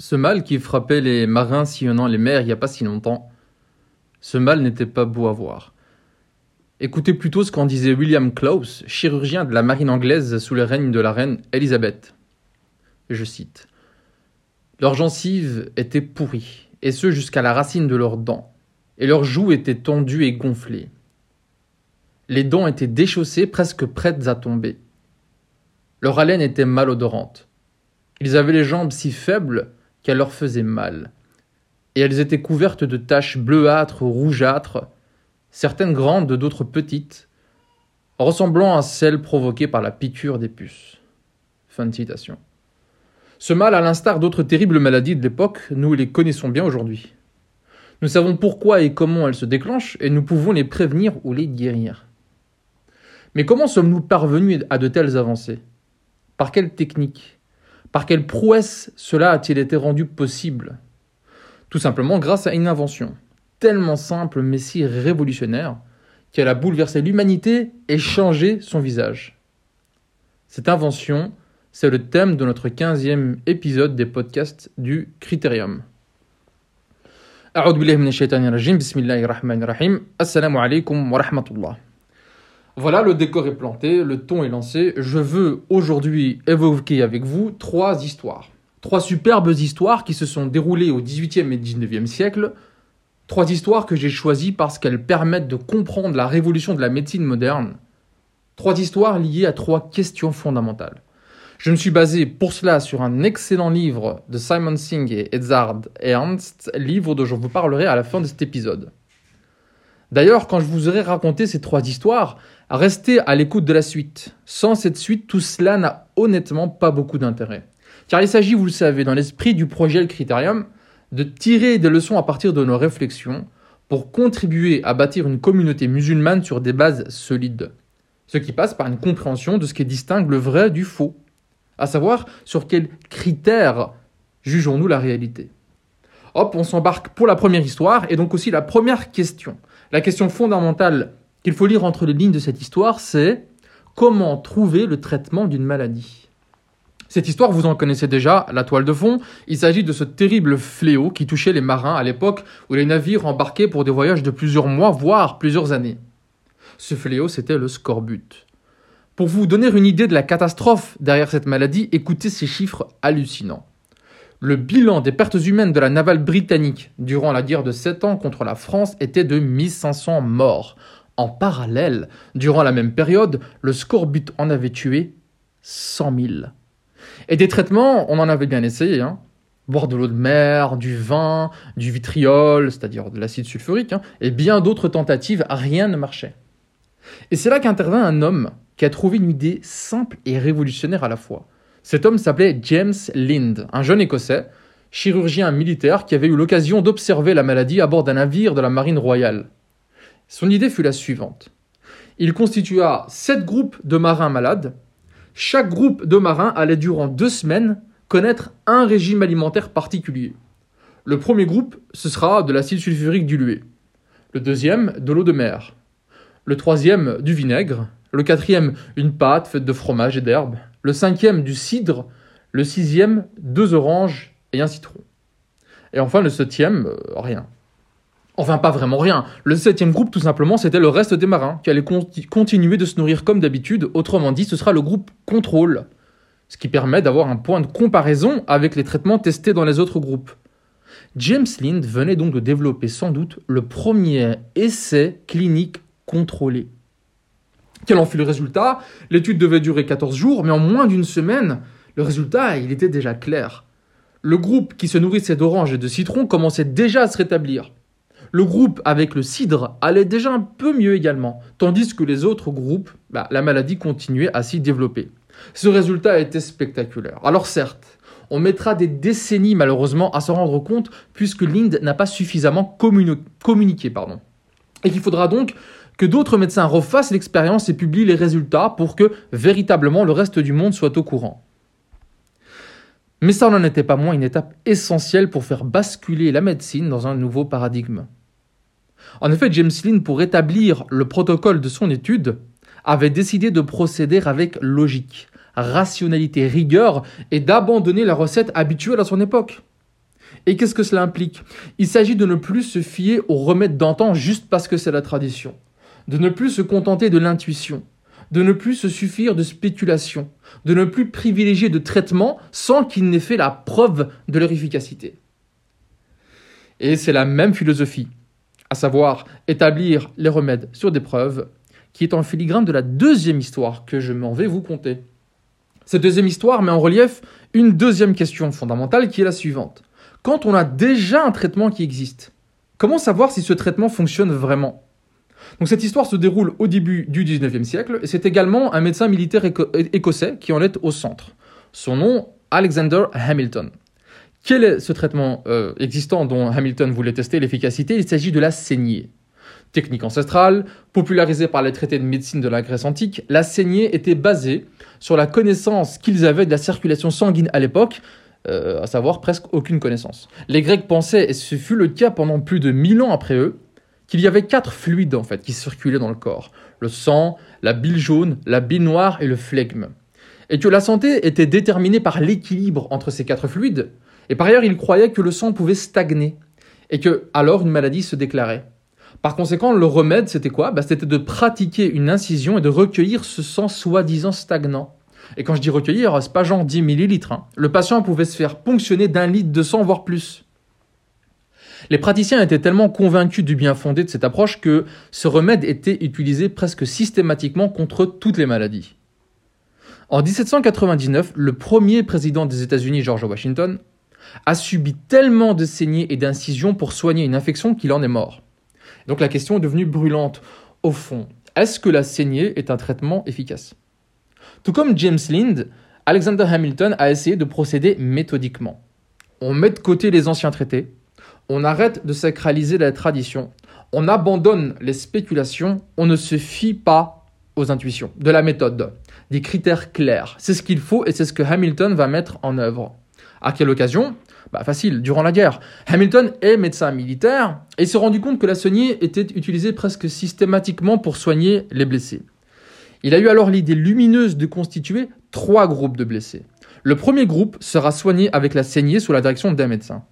Ce mal qui frappait les marins sillonnant les mers il n'y a pas si longtemps, ce mal n'était pas beau à voir. Écoutez plutôt ce qu'en disait William Close, chirurgien de la marine anglaise sous le règne de la reine Elisabeth. Je cite Leurs gencives étaient pourries, et ce jusqu'à la racine de leurs dents, et leurs joues étaient tendues et gonflées. Les dents étaient déchaussées, presque prêtes à tomber. Leur haleine était malodorante. Ils avaient les jambes si faibles qu'elles leur faisaient mal. Et elles étaient couvertes de taches bleuâtres ou rougeâtres, certaines grandes, d'autres petites, ressemblant à celles provoquées par la piqûre des puces. Fin citation. Ce mal, à l'instar d'autres terribles maladies de l'époque, nous les connaissons bien aujourd'hui. Nous savons pourquoi et comment elles se déclenchent, et nous pouvons les prévenir ou les guérir. Mais comment sommes-nous parvenus à de telles avancées? Par quelle technique? Par quelle prouesse cela a-t-il été rendu possible? Tout simplement grâce à une invention, tellement simple mais si révolutionnaire, qu'elle a bouleversé l'humanité et changé son visage. Cette invention, c'est le thème de notre quinzième épisode des podcasts du Critérium. Assalamu alaikum wa. Voilà, le décor est planté, le ton est lancé. Je veux aujourd'hui évoquer avec vous trois histoires. Trois superbes histoires qui se sont déroulées au XVIIIe et XIXe siècle. Trois histoires que j'ai choisies parce qu'elles permettent de comprendre la révolution de la médecine moderne. Trois histoires liées à trois questions fondamentales. Je me suis basé pour cela sur un excellent livre de Simon Singh et Edzard Ernst, livre dont je vous parlerai à la fin de cet épisode. D'ailleurs, quand je vous aurai raconté ces trois histoires, restez à l'écoute de la suite. Sans cette suite, tout cela n'a honnêtement pas beaucoup d'intérêt. Car il s'agit, vous le savez, dans l'esprit du projet Le Critérium, de tirer des leçons à partir de nos réflexions pour contribuer à bâtir une communauté musulmane sur des bases solides. Ce qui passe par une compréhension de ce qui distingue le vrai du faux, à savoir sur quels critères jugeons-nous la réalité. Hop, on s'embarque pour la première histoire et donc aussi la première question. La question fondamentale qu'il faut lire entre les lignes de cette histoire, c'est comment trouver le traitement d'une maladie. Cette histoire, vous en connaissez déjà, la toile de fond. Il s'agit de ce terrible fléau qui touchait les marins à l'époque où les navires embarquaient pour des voyages de plusieurs mois, voire plusieurs années. Ce fléau, c'était le scorbut. Pour vous donner une idée de la catastrophe derrière cette maladie, écoutez ces chiffres hallucinants. Le bilan des pertes humaines de la navale britannique durant la guerre de 7 ans contre la France était de 1500 morts. En parallèle, durant la même période, le scorbut en avait tué 100 000. Et des traitements, on en avait bien essayé. Hein. Boire de l'eau de mer, du vin, du vitriol, c'est-à-dire de l'acide sulfurique, hein, et bien d'autres tentatives, rien ne marchait. Et c'est là qu'intervint un homme qui a trouvé une idée simple et révolutionnaire à la fois. Cet homme s'appelait James Lind, un jeune Écossais, chirurgien militaire qui avait eu l'occasion d'observer la maladie à bord d'un navire de la marine royale. Son idée fut la suivante. Il constitua sept groupes de marins malades. Chaque groupe de marins allait durant deux semaines connaître un régime alimentaire particulier. Le premier groupe, ce sera de l'acide sulfurique dilué. Le deuxième, de l'eau de mer. Le troisième, du vinaigre. Le quatrième, une pâte faite de fromage et d'herbes le cinquième du cidre, le sixième deux oranges et un citron. Et enfin le septième, euh, rien. Enfin pas vraiment rien. Le septième groupe tout simplement c'était le reste des marins qui allaient continuer de se nourrir comme d'habitude, autrement dit ce sera le groupe contrôle, ce qui permet d'avoir un point de comparaison avec les traitements testés dans les autres groupes. James Lind venait donc de développer sans doute le premier essai clinique contrôlé. Quel en fut le résultat? L'étude devait durer 14 jours, mais en moins d'une semaine, le résultat, il était déjà clair. Le groupe qui se nourrissait d'oranges et de citron commençait déjà à se rétablir. Le groupe avec le cidre allait déjà un peu mieux également, tandis que les autres groupes, bah, la maladie continuait à s'y développer. Ce résultat était spectaculaire. Alors certes, on mettra des décennies malheureusement à s'en rendre compte puisque l'Inde n'a pas suffisamment communiqué. Pardon. Et qu'il faudra donc que d'autres médecins refassent l'expérience et publient les résultats pour que véritablement le reste du monde soit au courant. Mais ça n'en était pas moins une étape essentielle pour faire basculer la médecine dans un nouveau paradigme. En effet, James Lynn, pour établir le protocole de son étude, avait décidé de procéder avec logique, rationalité, rigueur et d'abandonner la recette habituelle à son époque. Et qu'est-ce que cela implique? Il s'agit de ne plus se fier aux remèdes d'antan juste parce que c'est la tradition, de ne plus se contenter de l'intuition, de ne plus se suffire de spéculation, de ne plus privilégier de traitements sans qu'il n'ait fait la preuve de leur efficacité. Et c'est la même philosophie, à savoir établir les remèdes sur des preuves, qui est en filigrane de la deuxième histoire que je m'en vais vous conter. Cette deuxième histoire met en relief une deuxième question fondamentale qui est la suivante. Quand on a déjà un traitement qui existe, comment savoir si ce traitement fonctionne vraiment? Donc cette histoire se déroule au début du 19e siècle et c'est également un médecin militaire écossais qui en est au centre. Son nom, Alexander Hamilton. Quel est ce traitement euh, existant dont Hamilton voulait tester l'efficacité? Il s'agit de la saignée. Technique ancestrale, popularisée par les traités de médecine de la Grèce antique, la saignée était basée sur la connaissance qu'ils avaient de la circulation sanguine à l'époque, euh, à savoir presque aucune connaissance. Les Grecs pensaient, et ce fut le cas pendant plus de 1000 ans après eux, qu'il y avait quatre fluides en fait qui circulaient dans le corps le sang, la bile jaune, la bile noire et le flegme. Et que la santé était déterminée par l'équilibre entre ces quatre fluides. Et par ailleurs, il croyait que le sang pouvait stagner et que alors une maladie se déclarait. Par conséquent, le remède, c'était quoi? Bah, C'était de pratiquer une incision et de recueillir ce sang soi-disant stagnant. Et quand je dis recueillir, c'est pas genre 10 millilitres. Hein. Le patient pouvait se faire ponctionner d'un litre de sang, voire plus. Les praticiens étaient tellement convaincus du bien fondé de cette approche que ce remède était utilisé presque systématiquement contre toutes les maladies. En 1799, le premier président des États-Unis, George Washington, a subi tellement de saignées et d'incisions pour soigner une infection qu'il en est mort. Donc la question est devenue brûlante. Au fond, est-ce que la saignée est un traitement efficace? Tout comme James Lind, Alexander Hamilton a essayé de procéder méthodiquement. On met de côté les anciens traités, on arrête de sacraliser la tradition, on abandonne les spéculations, on ne se fie pas aux intuitions, de la méthode, des critères clairs. C'est ce qu'il faut et c'est ce que Hamilton va mettre en œuvre. À quelle occasion? Bah, Facile, durant la guerre. Hamilton est médecin militaire et s'est rendu compte que la saignée était utilisée presque systématiquement pour soigner les blessés. Il a eu alors l'idée lumineuse de constituer trois groupes de blessés. Le premier groupe sera soigné avec la saignée sous la direction d'un médecin.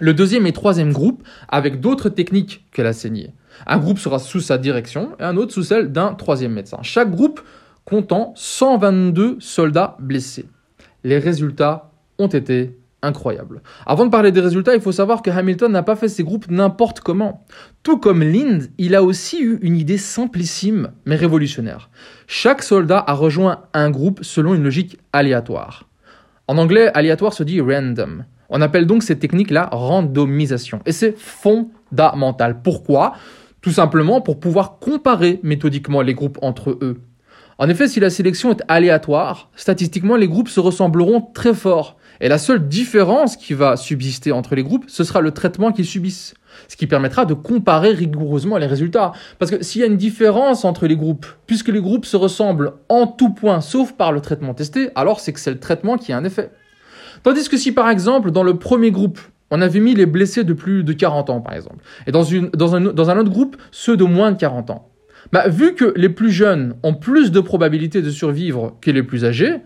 Le deuxième et troisième groupe avec d'autres techniques que la saignée. Un groupe sera sous sa direction et un autre sous celle d'un troisième médecin. Chaque groupe comptant 122 soldats blessés. Les résultats ont été incroyables. Avant de parler des résultats, il faut savoir que Hamilton n'a pas fait ses groupes n'importe comment. Tout comme Lind, il a aussi eu une idée simplissime mais révolutionnaire. Chaque soldat a rejoint un groupe selon une logique aléatoire. En anglais, aléatoire se dit random. On appelle donc cette technique la randomisation. Et c'est fondamental. Pourquoi? Tout simplement pour pouvoir comparer méthodiquement les groupes entre eux. En effet, si la sélection est aléatoire, statistiquement les groupes se ressembleront très fort. Et la seule différence qui va subsister entre les groupes, ce sera le traitement qu'ils subissent. Ce qui permettra de comparer rigoureusement les résultats. Parce que s'il y a une différence entre les groupes, puisque les groupes se ressemblent en tout point sauf par le traitement testé, alors c'est que c'est le traitement qui a un effet. Tandis que si par exemple dans le premier groupe, on avait mis les blessés de plus de 40 ans par exemple, et dans, un, autre groupe, ceux de moins de 40 ans, bah, vu que les plus jeunes ont plus de probabilités de survivre que les plus âgés,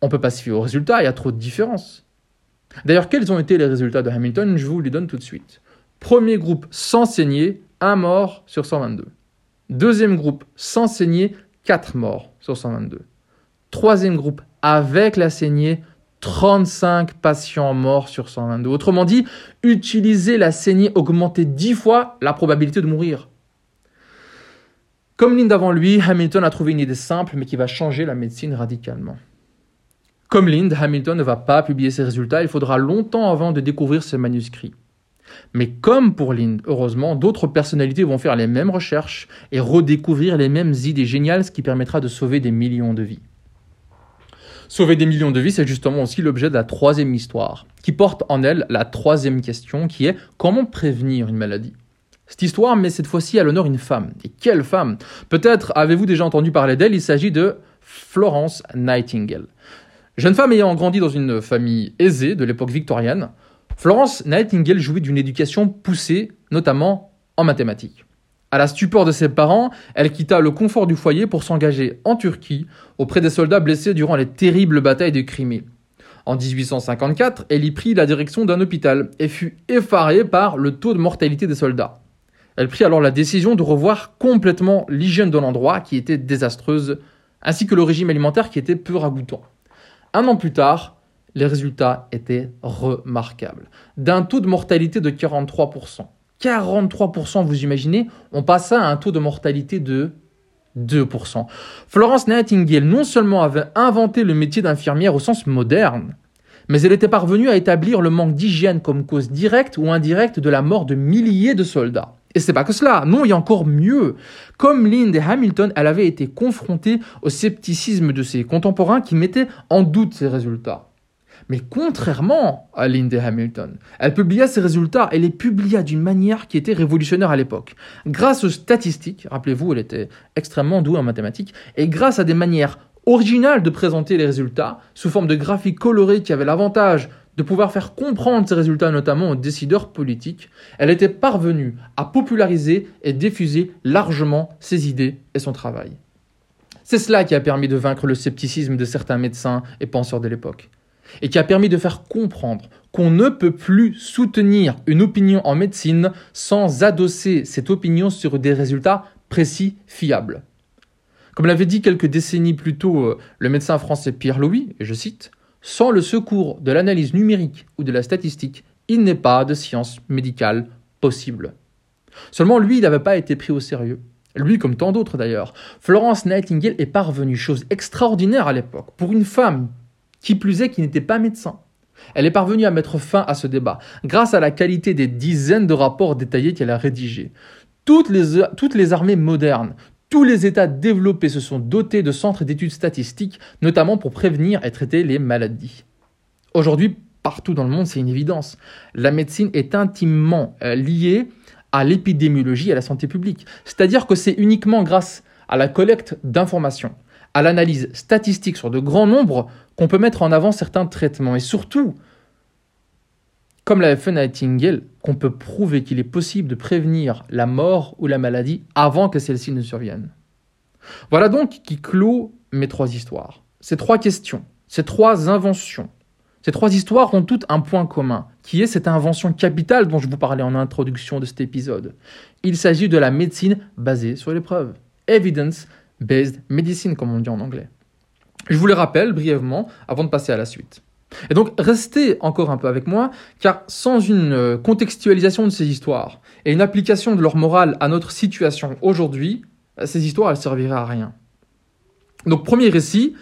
on peut pas se fier aux résultats, il y a trop de différences. D'ailleurs, quels ont été les résultats de Hamilton? Je vous les donne tout de suite. Premier groupe sans saigner, 1 mort sur 122. Deuxième groupe sans saigner, 4 morts sur 122. Troisième groupe avec la saignée, 35 patients morts sur 122. Autrement dit, utiliser la saignée augmentait 10 fois la probabilité de mourir. Comme Lind avant lui, Hamilton a trouvé une idée simple mais qui va changer la médecine radicalement. Comme Lind, Hamilton ne va pas publier ses résultats, il faudra longtemps avant de découvrir ses manuscrits. Mais comme pour Lind, heureusement, d'autres personnalités vont faire les mêmes recherches et redécouvrir les mêmes idées géniales, ce qui permettra de sauver des millions de vies. Sauver des millions de vies, c'est justement aussi l'objet de la troisième histoire, qui porte en elle la troisième question, qui est comment prévenir une maladie? Cette histoire met cette fois-ci à l'honneur une femme. Et quelle femme Peut-être avez-vous déjà entendu parler d'elle, il s'agit de Florence Nightingale. Jeune femme ayant grandi dans une famille aisée de l'époque victorienne, Florence Nightingale jouit d'une éducation poussée, notamment en mathématiques. À la stupeur de ses parents, elle quitta le confort du foyer pour s'engager en Turquie auprès des soldats blessés durant les terribles batailles de Crimée. En 1854, elle y prit la direction d'un hôpital et fut effarée par le taux de mortalité des soldats. Elle prit alors la décision de revoir complètement l'hygiène de l'endroit qui était désastreuse, ainsi que le régime alimentaire qui était peu ragoûtant. Un an plus tard, les résultats étaient remarquables. D'un taux de mortalité de 43%. 43%, vous imaginez, on passa à un taux de mortalité de 2%. Florence Nightingale non seulement avait inventé le métier d'infirmière au sens moderne, mais elle était parvenue à établir le manque d'hygiène comme cause directe ou indirecte de la mort de milliers de soldats. Et c'est pas que cela, non, il y a encore mieux. Comme Lynn Hamilton, elle avait été confrontée au scepticisme de ses contemporains qui mettaient en doute ses résultats. Mais contrairement à Linda Hamilton, elle publia ses résultats et les publia d'une manière qui était révolutionnaire à l'époque. Grâce aux statistiques, rappelez-vous, elle était extrêmement douée en mathématiques, et grâce à des manières originales de présenter les résultats, sous forme de graphiques colorés qui avaient l'avantage de pouvoir faire comprendre ces résultats notamment aux décideurs politiques, elle était parvenue à populariser et diffuser largement ses idées et son travail. C'est cela qui a permis de vaincre le scepticisme de certains médecins et penseurs de l'époque et qui a permis de faire comprendre qu'on ne peut plus soutenir une opinion en médecine sans adosser cette opinion sur des résultats précis, fiables. Comme l'avait dit quelques décennies plus tôt euh, le médecin français Pierre Louis, et je cite, Sans le secours de l'analyse numérique ou de la statistique, il n'est pas de science médicale possible. Seulement lui, il n'avait pas été pris au sérieux. Lui, comme tant d'autres d'ailleurs. Florence Nightingale est parvenue, chose extraordinaire à l'époque, pour une femme qui plus est qui n'était pas médecin. Elle est parvenue à mettre fin à ce débat grâce à la qualité des dizaines de rapports détaillés qu'elle a rédigés. Toutes les, toutes les armées modernes, tous les États développés se sont dotés de centres d'études statistiques, notamment pour prévenir et traiter les maladies. Aujourd'hui, partout dans le monde, c'est une évidence. La médecine est intimement euh, liée à l'épidémiologie et à la santé publique. C'est-à-dire que c'est uniquement grâce à la collecte d'informations, à l'analyse statistique sur de grands nombres qu'on peut mettre en avant certains traitements. Et surtout, comme l'a fait Nightingale, qu'on peut prouver qu'il est possible de prévenir la mort ou la maladie avant que celle-ci ne survienne. Voilà donc qui clôt mes trois histoires. Ces trois questions, ces trois inventions. Ces trois histoires ont toutes un point commun, qui est cette invention capitale dont je vous parlais en introduction de cet épisode. Il s'agit de la médecine basée sur l'épreuve. Evidence based medicine, comme on dit en anglais. Je vous le rappelle brièvement avant de passer à la suite. Et donc, restez encore un peu avec moi, car sans une euh, contextualisation de ces histoires et une application de leur morale à notre situation aujourd'hui, euh, ces histoires, elles serviraient à rien. Donc, premier récit,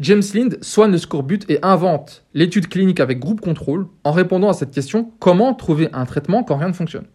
James Lind soigne le scorbut et invente l'étude clinique avec groupe contrôle en répondant à cette question comment trouver un traitement quand rien ne fonctionne?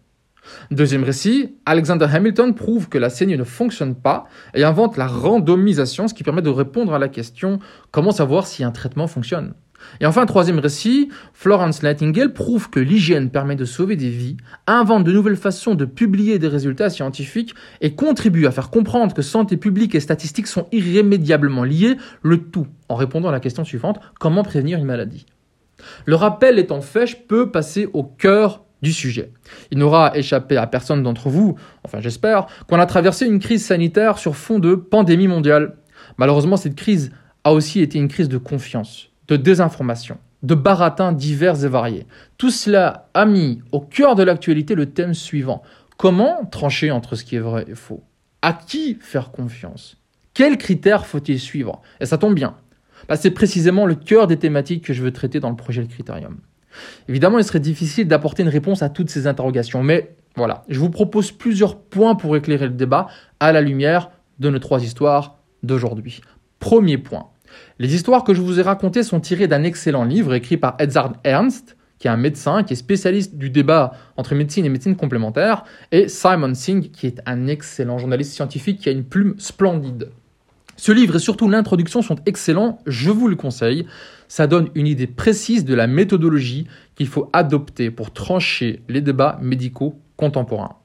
Deuxième récit, Alexander Hamilton prouve que la saignée ne fonctionne pas et invente la randomisation, ce qui permet de répondre à la question comment savoir si un traitement fonctionne? Et enfin, troisième récit, Florence Nightingale prouve que l'hygiène permet de sauver des vies, invente de nouvelles façons de publier des résultats scientifiques et contribue à faire comprendre que santé publique et statistiques sont irrémédiablement liées, le tout en répondant à la question suivante, comment prévenir une maladie? Le rappel étant fait, je peux passer au cœur Il n'aura échappé à personne d'entre vous, enfin j'espère, qu'on a traversé une crise sanitaire sur fond de pandémie mondiale. Malheureusement, cette crise a aussi été une crise de confiance, de désinformation, de baratins divers et variés. Tout cela a mis au cœur de l'actualité le thème suivant. Comment trancher entre ce qui est vrai et faux? À qui faire confiance? Quels critères faut-il suivre? Et ça tombe bien. Bah, c'est précisément le cœur des thématiques que je veux traiter dans le projet Le Critérium. Évidemment, il serait difficile d'apporter une réponse à toutes ces interrogations, mais voilà, je vous propose plusieurs points pour éclairer le débat à la lumière de nos trois histoires d'aujourd'hui. Premier point. Les histoires que je vous ai racontées sont tirées d'un excellent livre écrit par Edzard Ernst, qui est un médecin, qui est spécialiste du débat entre médecine et médecine complémentaire, et Simon Singh, qui est un excellent journaliste scientifique qui a une plume splendide. Ce livre et surtout l'introduction sont excellents, je vous le conseille. Ça donne une idée précise de la méthodologie qu'il faut adopter pour trancher les débats médicaux contemporains.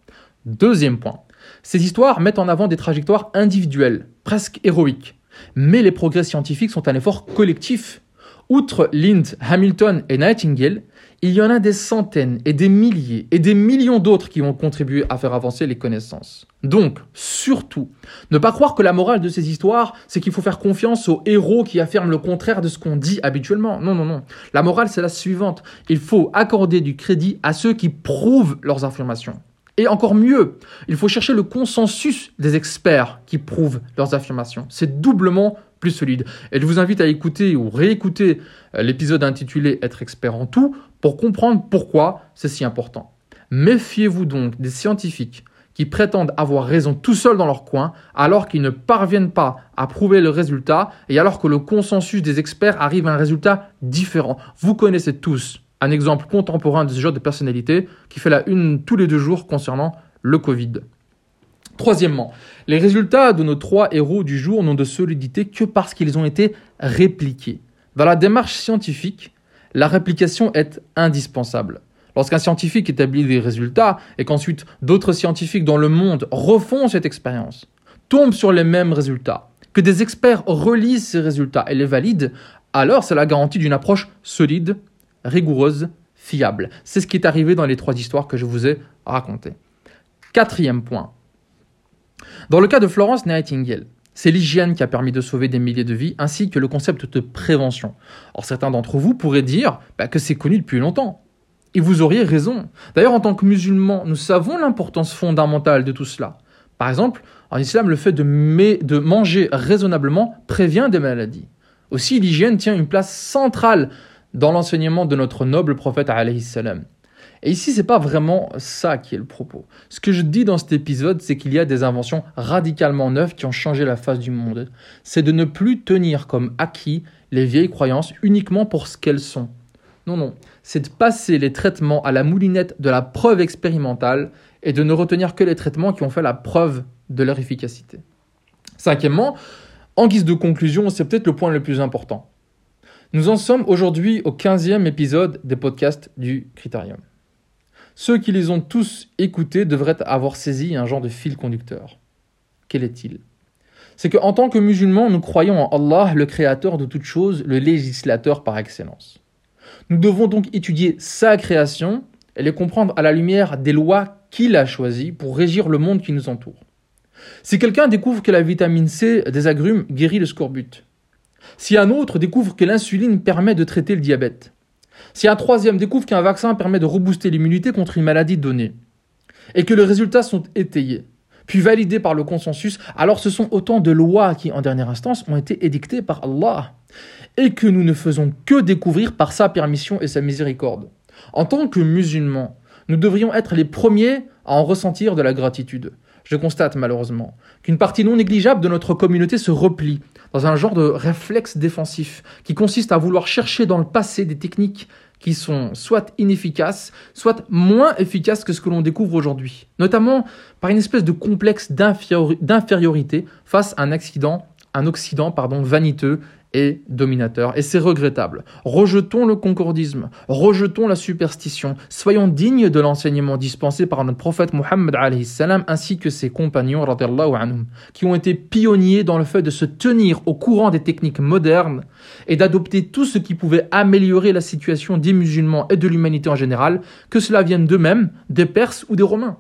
Deuxième point, ces histoires mettent en avant des trajectoires individuelles, presque héroïques. Mais les progrès scientifiques sont un effort collectif. Outre Lind, Hamilton et Nightingale, il y en a des centaines et des milliers et des millions d'autres qui ont contribué à faire avancer les connaissances. Donc, surtout, ne pas croire que la morale de ces histoires, c'est qu'il faut faire confiance aux héros qui affirment le contraire de ce qu'on dit habituellement. Non, non, non. La morale, c'est la suivante. Il faut accorder du crédit à ceux qui prouvent leurs affirmations. Et encore mieux, il faut chercher le consensus des experts qui prouvent leurs affirmations. C'est doublement plus solide. Et je vous invite à écouter ou réécouter euh, l'épisode intitulé Être expert en tout pour comprendre pourquoi c'est si important. Méfiez-vous donc des scientifiques qui prétendent avoir raison tout seuls dans leur coin alors qu'ils ne parviennent pas à prouver le résultat et alors que le consensus des experts arrive à un résultat différent. Vous connaissez tous un exemple contemporain de ce genre de personnalité qui fait la une tous les deux jours concernant le Covid. Troisièmement, les résultats de nos trois héros du jour n'ont de solidité que parce qu'ils ont été répliqués. Dans la démarche scientifique, la réplication est indispensable. Lorsqu'un scientifique établit des résultats et qu'ensuite d'autres scientifiques dans le monde refont cette expérience, tombent sur les mêmes résultats, que des experts relisent ces résultats et les valident, alors c'est la garantie d'une approche solide, rigoureuse, fiable. C'est ce qui est arrivé dans les trois histoires que je vous ai racontées. Quatrième point, dans le cas de Florence Nightingale, c'est l'hygiène qui a permis de sauver des milliers de vies, ainsi que le concept de prévention. Or, certains d'entre vous pourraient dire bah, que c'est connu depuis longtemps. Et vous auriez raison. D'ailleurs, en tant que musulmans, nous savons l'importance fondamentale de tout cela. Par exemple, en islam, le fait de, manger raisonnablement prévient des maladies. Aussi, l'hygiène tient une place centrale dans l'enseignement de notre noble prophète. Et ici, c'est pas vraiment ça qui est le propos. Ce que je dis dans cet épisode, c'est qu'il y a des inventions radicalement neuves qui ont changé la face du monde. C'est de ne plus tenir comme acquis les vieilles croyances uniquement pour ce qu'elles sont. Non, non, c'est de passer les traitements à la moulinette de la preuve expérimentale et de ne retenir que les traitements qui ont fait la preuve de leur efficacité. Cinquièmement, en guise de conclusion, c'est peut-être le point le plus important. Nous en sommes aujourd'hui au 15e épisode des podcasts du Critérium. Ceux qui les ont tous écoutés devraient avoir saisi un genre de fil conducteur. Quel est-il? C'est qu'en tant que musulmans, nous croyons en Allah, le créateur de toutes choses, le législateur par excellence. Nous devons donc étudier sa création et les comprendre à la lumière des lois qu'il a choisies pour régir le monde qui nous entoure. Si quelqu'un découvre que la vitamine C des agrumes guérit le scorbut, si un autre découvre que l'insuline permet de traiter le diabète, si un troisième découvre qu'un vaccin permet de rebooster l'immunité contre une maladie donnée, et que les résultats sont étayés, puis validés par le consensus, alors ce sont autant de lois qui, en dernière instance, ont été édictées par Allah, et que nous ne faisons que découvrir par sa permission et sa miséricorde. En tant que musulmans, nous devrions être les premiers à en ressentir de la gratitude. Je constate malheureusement qu'une partie non négligeable de notre communauté se replie dans un genre de réflexe défensif qui consiste à vouloir chercher dans le passé des techniques qui sont soit inefficaces, soit moins efficaces que ce que l'on découvre aujourd'hui, notamment par une espèce de complexe d'infériorité face à un accident, un Occident pardon, vaniteux et dominateur. Et c'est regrettable. Rejetons le concordisme, rejetons la superstition, soyons dignes de l'enseignement dispensé par notre prophète Mohammed ainsi que ses compagnons anhum, qui ont été pionniers dans le fait de se tenir au courant des techniques modernes et d'adopter tout ce qui pouvait améliorer la situation des musulmans et de l'humanité en général, que cela vienne d'eux-mêmes, des Perses ou des Romains.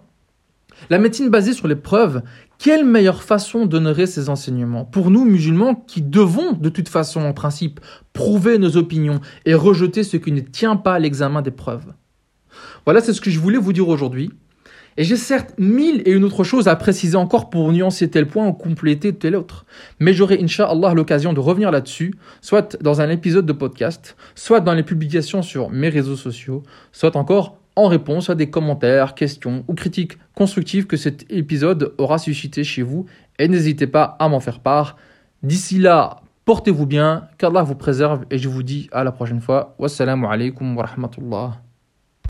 La médecine basée sur les preuves, quelle meilleure façon d'honorer ces enseignements? Pour nous, musulmans, qui devons, de toute façon, en principe, prouver nos opinions et rejeter ce qui ne tient pas à l'examen des preuves? Voilà, c'est ce que je voulais vous dire aujourd'hui. Et j'ai certes mille et une autres choses à préciser encore pour nuancer tel point ou compléter tel autre. Mais j'aurai, Inch'Allah, l'occasion de revenir là-dessus, soit dans un épisode de podcast, soit dans les publications sur mes réseaux sociaux, soit encore en réponse à des commentaires, questions ou critiques constructives que cet épisode aura suscité chez vous et n'hésitez pas à m'en faire part. D'ici là, portez-vous bien, qu'Allah vous préserve et je vous dis à la prochaine fois. Wassalamu alaikum wa rahmatullah.